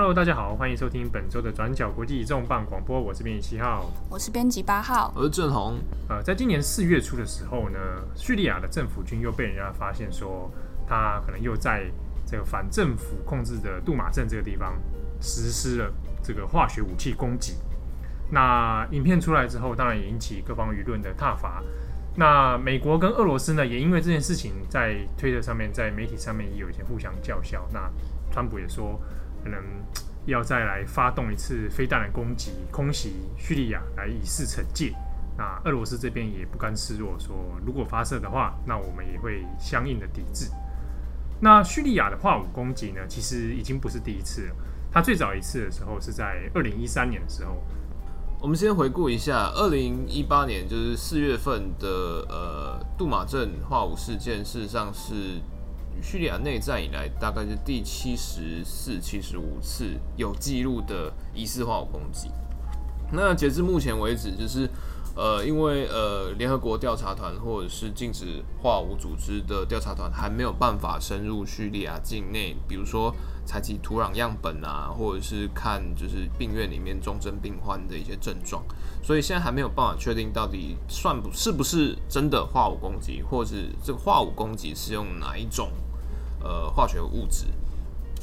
Hello，大家好，欢迎收听本周的转角国际重磅广播，我是编辑七号，我是编辑八号，我是郑红。呃，在今年四月初的时候呢，叙利亚的政府军又被人家发现说，他可能又在这个反政府控制的杜马镇这个地方实施了这个化学武器攻击。那影片出来之后，当然也引起各方舆论的挞伐。那美国跟俄罗斯呢，也因为这件事情在推特上面，在媒体上面也有一些互相叫嚣。那川普也说。可能要再来发动一次飞弹的攻击，空袭叙利亚来以示惩戒。那俄罗斯这边也不甘示弱，说如果发射的话，那我们也会相应的抵制。那叙利亚的化武攻击呢，其实已经不是第一次了。它最早一次的时候是在二零一三年的时候。我们先回顾一下，二零一八年就是四月份的呃杜马镇化武事件，事实上是。叙利亚内战以来，大概是第七十四、七十五次有记录的疑似化武攻击。那截至目前为止，就是呃，因为呃，联合国调查团或者是禁止化武组织的调查团还没有办法深入叙利亚境内，比如说采集土壤样本啊，或者是看就是病院里面重症病患的一些症状，所以现在还没有办法确定到底算不是不是真的化武攻击，或者是这个化武攻击是用哪一种。呃，化学物质。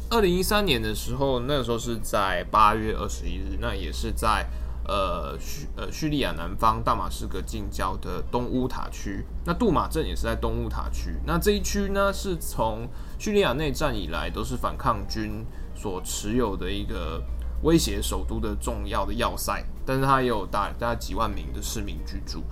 二零一三年的时候，那个时候是在八月二十一日，那也是在呃叙呃叙利亚南方大马士革近郊的东乌塔区。那杜马镇也是在东乌塔区。那这一区呢，是从叙利亚内战以来都是反抗军所持有的一个威胁首都的重要的要塞，但是它也有大大概几万名的市民居住。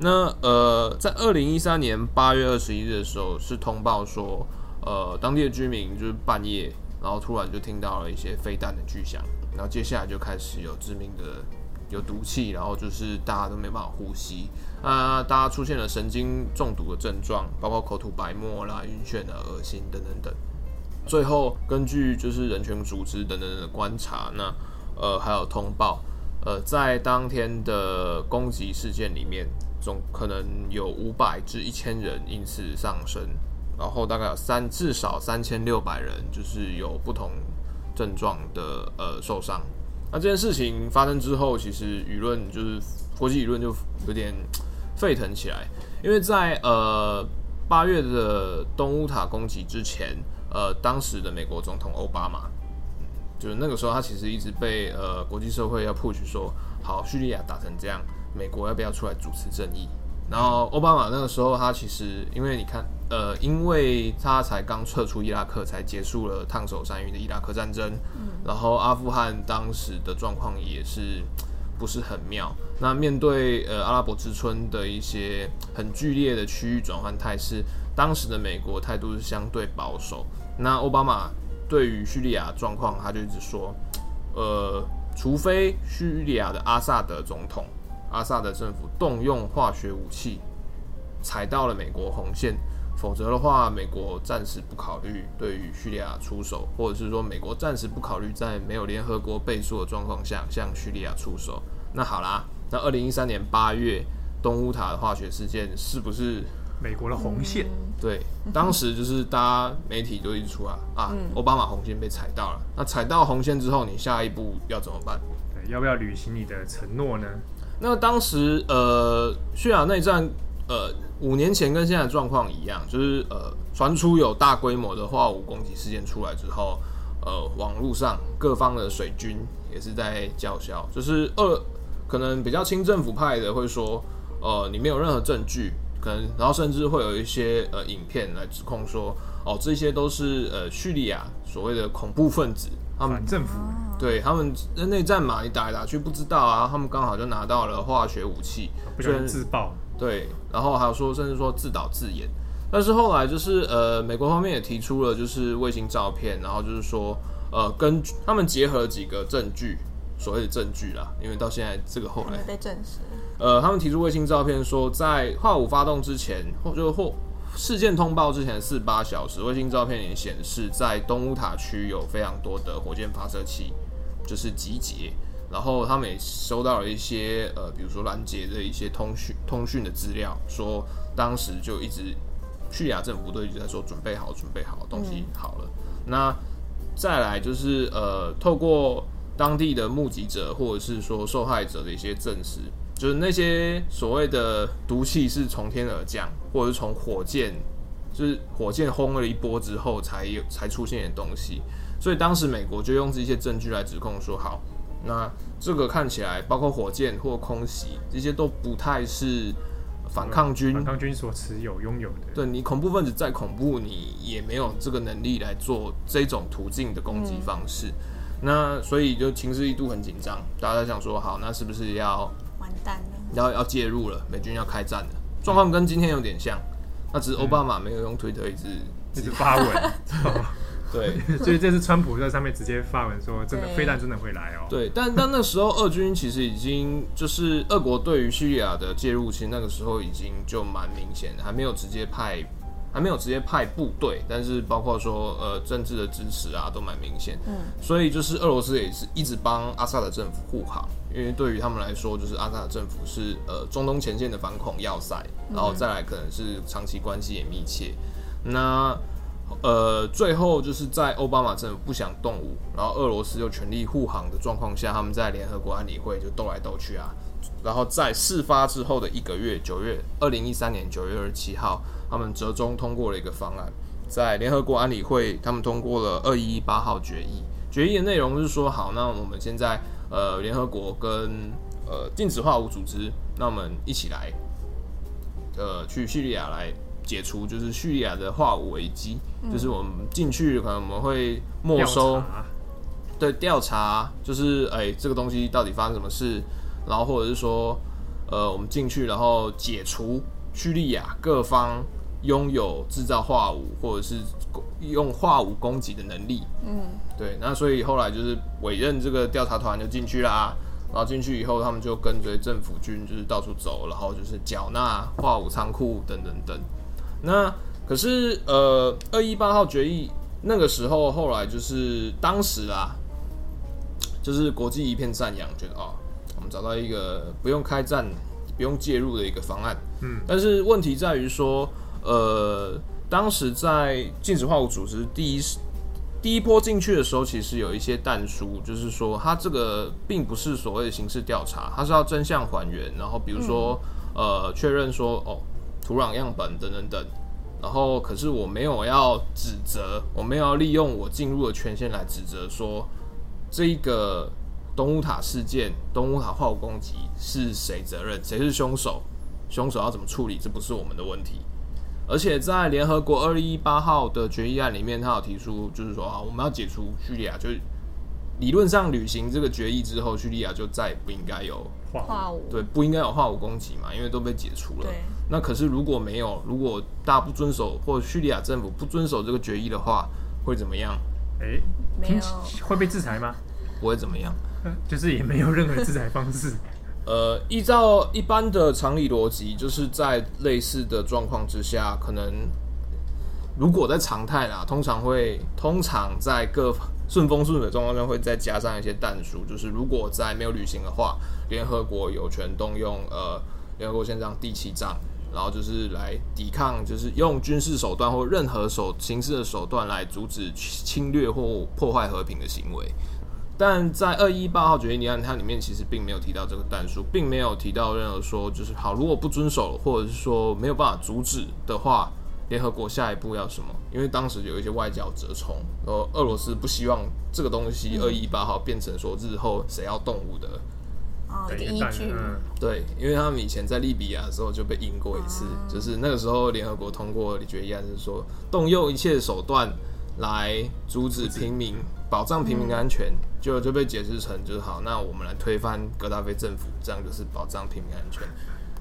那呃，在二零一三年八月二十一日的时候，是通报说。呃，当地的居民就是半夜，然后突然就听到了一些飞弹的巨响，然后接下来就开始有致命的有毒气，然后就是大家都没办法呼吸，啊，大家出现了神经中毒的症状，包括口吐白沫啦、晕眩啊、恶心等等等。最后根据就是人权组织等等的观察，那呃还有通报，呃，在当天的攻击事件里面，总可能有五百至一千人因此丧生。然后大概有三至少三千六百人，就是有不同症状的呃受伤。那这件事情发生之后，其实舆论就是国际舆论就有点沸腾起来，因为在呃八月的东乌塔攻击之前，呃当时的美国总统奥巴马，就是那个时候他其实一直被呃国际社会要 push 说，好，叙利亚打成这样，美国要不要出来主持正义？然后奥巴马那个时候他其实因为你看。呃，因为他才刚撤出伊拉克，才结束了烫手山芋的伊拉克战争，嗯，然后阿富汗当时的状况也是不是很妙。那面对呃阿拉伯之春的一些很剧烈的区域转换态势，当时的美国态度是相对保守。那奥巴马对于叙利亚状况，他就一直说，呃，除非叙利亚的阿萨德总统、阿萨德政府动用化学武器，踩到了美国红线。否则的话，美国暂时不考虑对于叙利亚出手，或者是说，美国暂时不考虑在没有联合国背书的状况下向叙利亚出手。那好啦，那二零一三年八月东乌塔的化学事件是不是美国的红线？对，当时就是大家媒体就一直出来啊，奥巴马红线被踩到了。那踩到红线之后，你下一步要怎么办？对，要不要履行你的承诺呢？那当时呃，叙利亚内战。呃，五年前跟现在状况一样，就是呃，传出有大规模的化武攻击事件出来之后，呃，网络上各方的水军也是在叫嚣，就是二可能比较亲政府派的会说，呃，你没有任何证据，可能然后甚至会有一些呃影片来指控说，哦，这些都是呃叙利亚所谓的恐怖分子，他们政府对他们内战嘛，你打来打去不知道啊，他们刚好就拿到了化学武器，不就自爆。对，然后还有说，甚至说自导自演，但是后来就是呃，美国方面也提出了就是卫星照片，然后就是说呃，跟他们结合了几个证据，所谓的证据啦，因为到现在这个后来被证实，呃，他们提出卫星照片说，在化武发动之前，或就或事件通报之前四十八小时，卫星照片也显示在东乌塔区有非常多的火箭发射器，就是集结。然后他们也收到了一些呃，比如说拦截的一些通讯通讯的资料，说当时就一直叙利亚政府都一直在说准备好，准备好，东西好了。嗯、那再来就是呃，透过当地的目击者或者是说受害者的一些证实，就是那些所谓的毒气是从天而降，或者是从火箭，就是火箭轰了一波之后才有才出现的东西。所以当时美国就用这些证据来指控说，好，那这个看起来包括火箭或空袭这些都不太是。反抗军，反抗军所持有、拥有的，对，你恐怖分子再恐怖，你也没有这个能力来做这种途径的攻击方式。嗯、那所以就情势一度很紧张，大家想说，好，那是不是要完蛋了？要要介入了，美军要开战了。状况跟今天有点像，那只是奥巴马没有用推特一直、嗯、一直发文。对，所以这次川普在上面直接发文说，真的飞弹真的会来哦。对，但但那时候俄军其实已经就是俄国对于叙利亚的介入，其实那个时候已经就蛮明显，还没有直接派，还没有直接派部队，但是包括说呃政治的支持啊都蛮明显。嗯，所以就是俄罗斯也是一直帮阿萨德政府护航，因为对于他们来说，就是阿萨德政府是呃中东前线的反恐要塞，然后再来可能是长期关系也密切。那呃，最后就是在奥巴马政府不想动武，然后俄罗斯又全力护航的状况下，他们在联合国安理会就斗来斗去啊。然后在事发之后的一个月，九月二零一三年九月二十七号，他们折中通过了一个方案，在联合国安理会，他们通过了二一一八号决议。决议的内容是说，好，那我们现在呃，联合国跟呃禁止化武组织，那我们一起来呃去叙利亚来。解除就是叙利亚的化武危机，嗯、就是我们进去可能我们会没收，对，调查，就是哎、欸、这个东西到底发生什么事，然后或者是说呃我们进去然后解除叙利亚各方拥有制造化武或者是用化武攻击的能力，嗯，对，那所以后来就是委任这个调查团就进去啦，然后进去以后他们就跟随政府军就是到处走，然后就是缴纳化武仓库等等等。那可是呃，二一八号决议那个时候，后来就是当时啊，就是国际一片赞扬，觉得啊、哦，我们找到一个不用开战、不用介入的一个方案。嗯，但是问题在于说，呃，当时在禁止化武组织第一第一波进去的时候，其实有一些但书，就是说它这个并不是所谓的刑事调查，它是要真相还原，然后比如说、嗯、呃，确认说哦。土壤样本等等等，然后可是我没有要指责，我没有要利用我进入的权限来指责说这个东乌塔事件、东乌塔化武攻击是谁责任，谁是凶手，凶手要怎么处理，这不是我们的问题。而且在联合国二一八号的决议案里面，他有提出就是说啊，我们要解除叙利亚，就是理论上履行这个决议之后，叙利亚就再也不应该有化武，对，不应该有化武攻击嘛，因为都被解除了。那可是如果没有，如果大家不遵守，或者叙利亚政府不遵守这个决议的话，会怎么样？哎、欸，没有，会被制裁吗？不会怎么样，就是也没有任何制裁方式。呃，依照一般的常理逻辑，就是在类似的状况之下，可能如果在常态啦，通常会通常在各顺风顺水状况下，会再加上一些弹数，就是如果在没有履行的话，联合国有权动用呃联合国宪章第七章。然后就是来抵抗，就是用军事手段或任何手形式的手段来阻止侵略或破坏和平的行为。但在二一八号决议案，它里面其实并没有提到这个但书，并没有提到任何说就是好，如果不遵守或者是说没有办法阻止的话，联合国下一步要什么？因为当时有一些外交折冲，呃，俄罗斯不希望这个东西二一八号变成说日后谁要动武的。第一句，对，因为他们以前在利比亚的时候就被赢过一次，嗯、就是那个时候联合国通过决议案，是说动用一切手段来阻止平民、保障平民的安全，就就被解释成就是好，那我们来推翻格达菲政府，这样就是保障平民安全。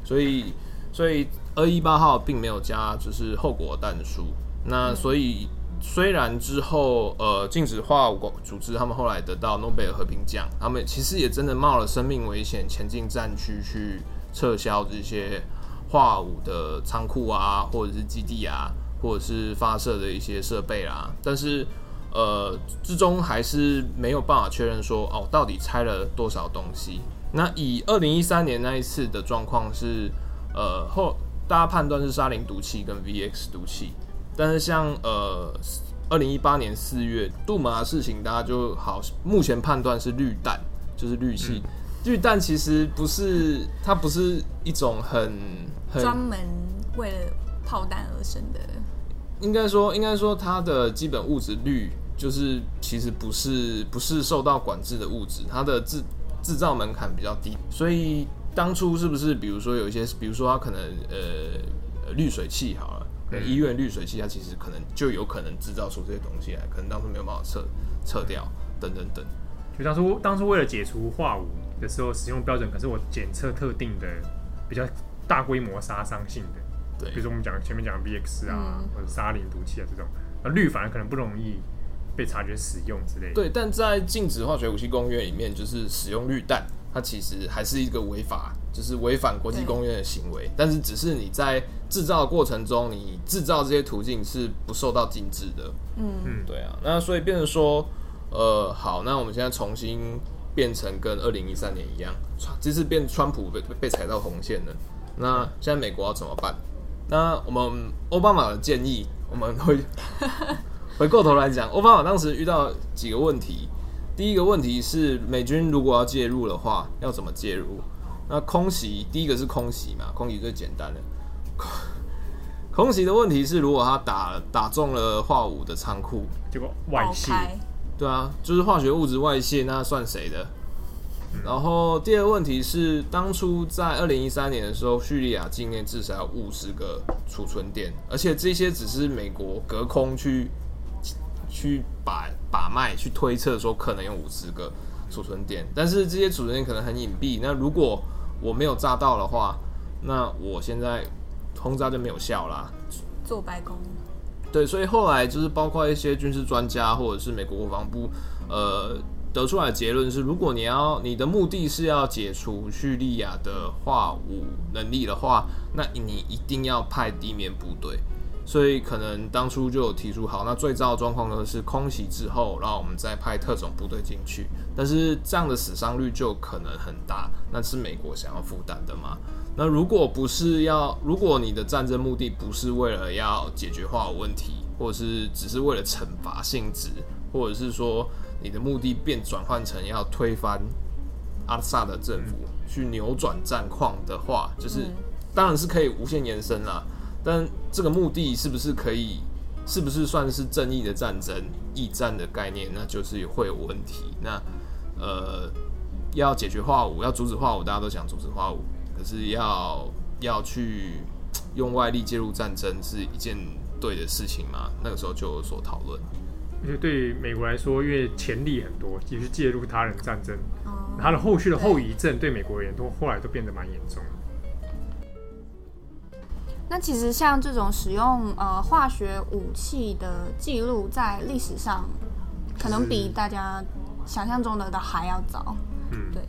所以，所以二一八号并没有加就是后果但书，那所以。虽然之后，呃，禁止化武组织他们后来得到诺贝尔和平奖，他们其实也真的冒了生命危险前进战区去撤销这些化武的仓库啊，或者是基地啊，或者是发射的一些设备啦。但是，呃，最终还是没有办法确认说，哦，到底拆了多少东西。那以二零一三年那一次的状况是，呃，后大家判断是沙林毒气跟 VX 毒气。但是像呃二零一八年四月杜马的事情，大家就好，目前判断是绿弹，就是氯气。嗯、绿弹其实不是，它不是一种很专门为了炮弹而生的。应该说，应该说它的基本物质氯就是其实不是不是受到管制的物质，它的制制造门槛比较低，所以当初是不是比如说有一些，比如说它可能呃滤水器好了。医院滤水器，它其实可能就有可能制造出这些东西来，可能当初没有办法撤撤掉，等等等。就当初当初为了解除化武的时候使用标准，可是我检测特定的比较大规模杀伤性的，对，比如说我们讲前面讲的 VX 啊，嗯、或者沙林毒气啊这种，那氯反而可能不容易被察觉使用之类的。对，但在禁止化学武器公约里面，就是使用氯弹。它其实还是一个违法，就是违反国际公约的行为。但是只是你在制造的过程中，你制造这些途径是不受到禁止的。嗯嗯，对啊。那所以变成说，呃，好，那我们现在重新变成跟二零一三年一样，这次变川普被被踩到红线了。那现在美国要怎么办？那我们奥巴马的建议，我们会 回过头来讲，奥巴马当时遇到几个问题。第一个问题是，美军如果要介入的话，要怎么介入？那空袭，第一个是空袭嘛，空袭最简单的。空袭的问题是，如果他打打中了化武的仓库，结果外泄，对啊，就是化学物质外泄，那算谁的？嗯、然后第二个问题是，当初在二零一三年的时候，叙利亚境内至少有五十个储存点，而且这些只是美国隔空去。去把把脉去推测说可能有五十个储存点，但是这些储存点可能很隐蔽。那如果我没有炸到的话，那我现在轰炸就没有效啦。做白宫。对，所以后来就是包括一些军事专家或者是美国国防部，呃，得出来的结论是，如果你要你的目的是要解除叙利亚的化武能力的话，那你一定要派地面部队。所以可能当初就有提出，好，那最糟的状况呢是空袭之后，然后我们再派特种部队进去，但是这样的死伤率就可能很大，那是美国想要负担的吗？那如果不是要，如果你的战争目的不是为了要解决化武问题，或者是只是为了惩罚性质，或者是说你的目的变转换成要推翻阿萨的政府，去扭转战况的话，就是当然是可以无限延伸啦。但这个目的是不是可以，是不是算是正义的战争、义战的概念？那就是会有问题。那呃，要解决化武，要阻止化武，大家都想阻止化武，可是要要去用外力介入战争，是一件对的事情吗？那个时候就有所讨论。而且对美国来说，因为潜力很多，也是介入他人战争，它的后续的后遗症对美国而言，都后来都变得蛮严重。那其实像这种使用呃化学武器的记录，在历史上可能比大家想象中的的还要早。嗯，对，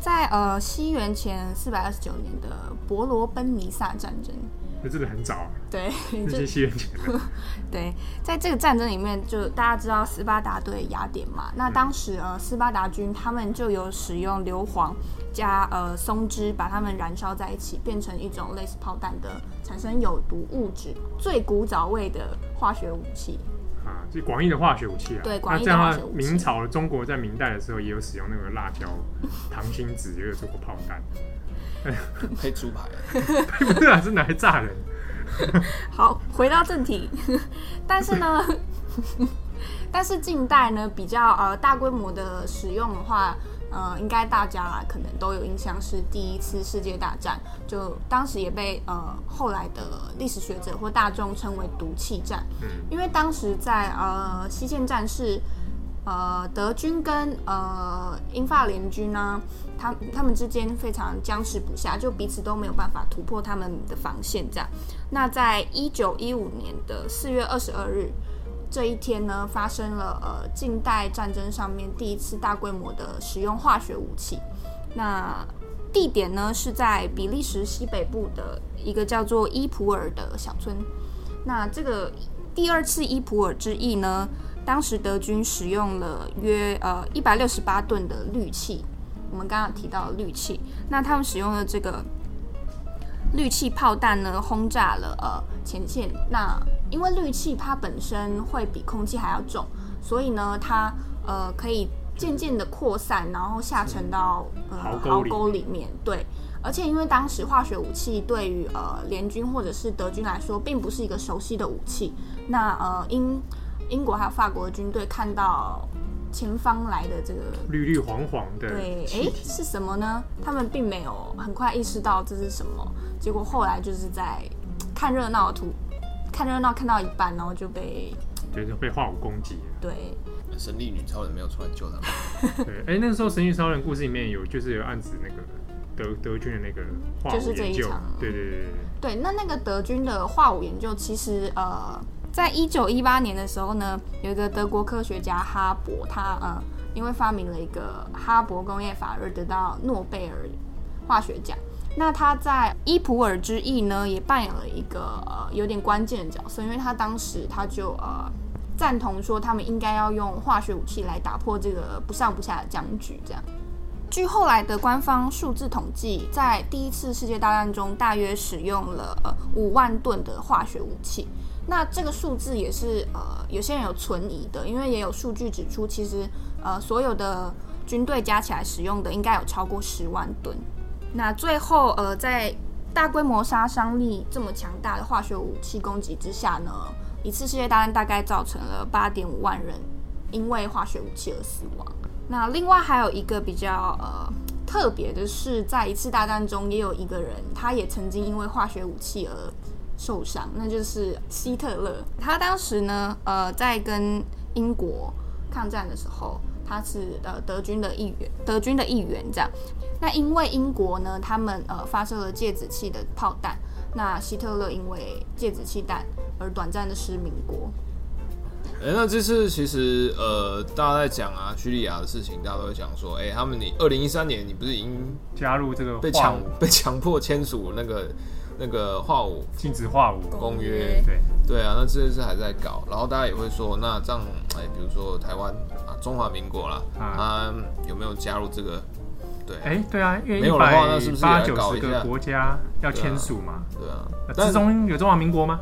在呃西元前四百二十九年的伯罗奔尼撒战争，那这个很早啊。对，那些西元前的。对，在这个战争里面，就大家知道斯巴达对雅典嘛，那当时呃斯巴达军他们就有使用硫磺。加呃松脂，把它们燃烧在一起，变成一种类似炮弹的，产生有毒物质，最古早味的化学武器啊，就广义的化学武器啊。对，广义的化学武器。明朝中国在明代的时候也有使用那个辣椒、糖心子，也有做过炮弹。可以出牌？不是啊，是拿来炸人。好，回到正题，但是呢，但是近代呢，比较呃大规模的使用的话。呃，应该大家可能都有印象，是第一次世界大战，就当时也被呃后来的历史学者或大众称为毒气战。嗯，因为当时在呃西线战事，呃德军跟呃英法联军呢，他他们之间非常僵持不下，就彼此都没有办法突破他们的防线。这样，那在一九一五年的四月二十二日。这一天呢，发生了呃近代战争上面第一次大规模的使用化学武器。那地点呢是在比利时西北部的一个叫做伊普尔的小村。那这个第二次伊普尔之役呢，当时德军使用了约呃一百六十八吨的氯气。我们刚刚提到氯气，那他们使用的这个氯气炮弹呢轰炸了呃前线。那因为氯气它本身会比空气还要重，所以呢它呃可以渐渐的扩散，然后下沉到呃壕沟里面。对，而且因为当时化学武器对于呃联军或者是德军来说，并不是一个熟悉的武器。那呃英英国还有法国的军队看到。前方来的这个绿绿黄黄的，对，哎，是什么呢？他们并没有很快意识到这是什么，结果后来就是在看热闹图，看热闹看到一半，然后就被，就是被化武攻击了。对，神力女超人没有出来救他们。对，哎，那个时候神力女超人故事里面有就是有案子那个德德军的那个化武研究，就是这一场。对对对对。对，那那个德军的化武研究其实呃。在一九一八年的时候呢，有一个德国科学家哈伯，他呃，因为发明了一个哈伯工业法而得到诺贝尔化学奖。那他在伊普尔之役呢，也扮演了一个呃有点关键的角色，因为他当时他就呃赞同说，他们应该要用化学武器来打破这个不上不下的僵局。这样，据后来的官方数字统计，在第一次世界大战中，大约使用了呃五万吨的化学武器。那这个数字也是呃，有些人有存疑的，因为也有数据指出，其实呃，所有的军队加起来使用的应该有超过十万吨。那最后呃，在大规模杀伤力这么强大的化学武器攻击之下呢，一次世界大战大概造成了八点五万人因为化学武器而死亡。那另外还有一个比较呃特别的是，在一次大战中也有一个人，他也曾经因为化学武器而受伤，那就是希特勒。他当时呢，呃，在跟英国抗战的时候，他是呃德军的一员，德军的一员这样。那因为英国呢，他们呃发射了芥子气的炮弹，那希特勒因为芥子气弹而短暂的失明过。哎、欸，那这次其实呃，大家在讲啊，叙利亚的事情，大家都会讲说，哎、欸，他们你二零一三年你不是已经加入这个被强被强迫签署那个。那个化武禁止化武公约，对对啊，那这次还在搞，然后大家也会说，那这样，哎，比如说台湾啊，中华民国啦，啊，有没有加入这个？对，哎，对啊，因为没有的话，那是不是八九十个国家要签署嘛？对啊，之中有中华民国吗？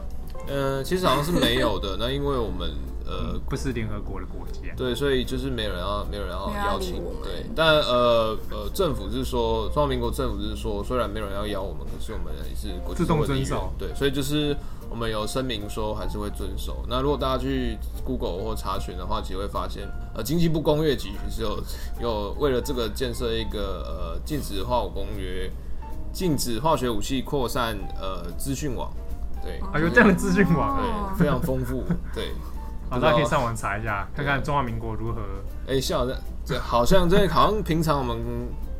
呃，其实好像是没有的，那因为我们。呃，不是联合国的国家，对，所以就是没有人要，没有人要邀请，对，但呃呃，政府是说，中华民国政府是说，虽然没有人要邀我们，可是我们也是国际自动遵守，对，所以就是我们有声明说还是会遵守。那如果大家去 Google 或查询的话，其实会发现，呃，经济部工业局是有 有为了这个建设一个呃禁止化武公约，禁止化学武器扩散呃资讯网，对，还有这样的资讯网，对，非常丰富，对。好，大家可以上网查一下，看看中华民国如何。哎、欸，像这这好像这好像平常我们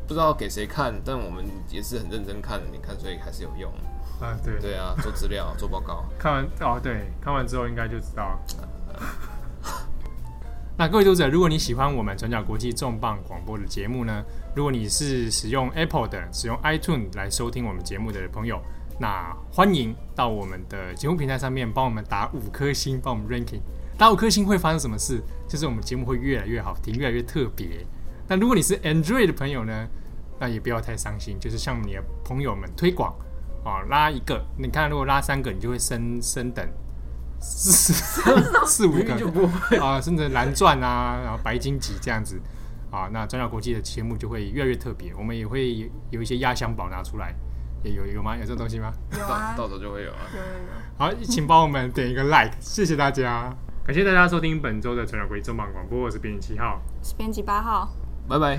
不知道给谁看，但我们也是很认真看的。你看，所以还是有用。啊，对对啊，做资料、做报告。看完哦，对，看完之后应该就知道。那各位读者，如果你喜欢我们转角国际重磅广播的节目呢，如果你是使用 Apple 的、使用 iTunes 来收听我们节目的朋友，那欢迎到我们的节目平台上面帮我们打五颗星，帮我们 ranking。打五颗星会发生什么事？就是我们节目会越来越好听，越来越特别。那如果你是 Android 的朋友呢？那也不要太伤心，就是向你的朋友们推广啊，拉一个，你看如果拉三个，你就会升升等四四 五个啊，甚至蓝钻啊，然后白金级这样子啊，那转角国际的节目就会越来越特别。我们也会有一些压箱宝拿出来，也有有吗？有这东西吗？有啊，到时候就会有啊。有有有。好，请帮我们点一个 like，谢谢大家。感谢大家收听本周的《转角国际重磅广播》，我是编辑七号，是编辑八号，拜拜。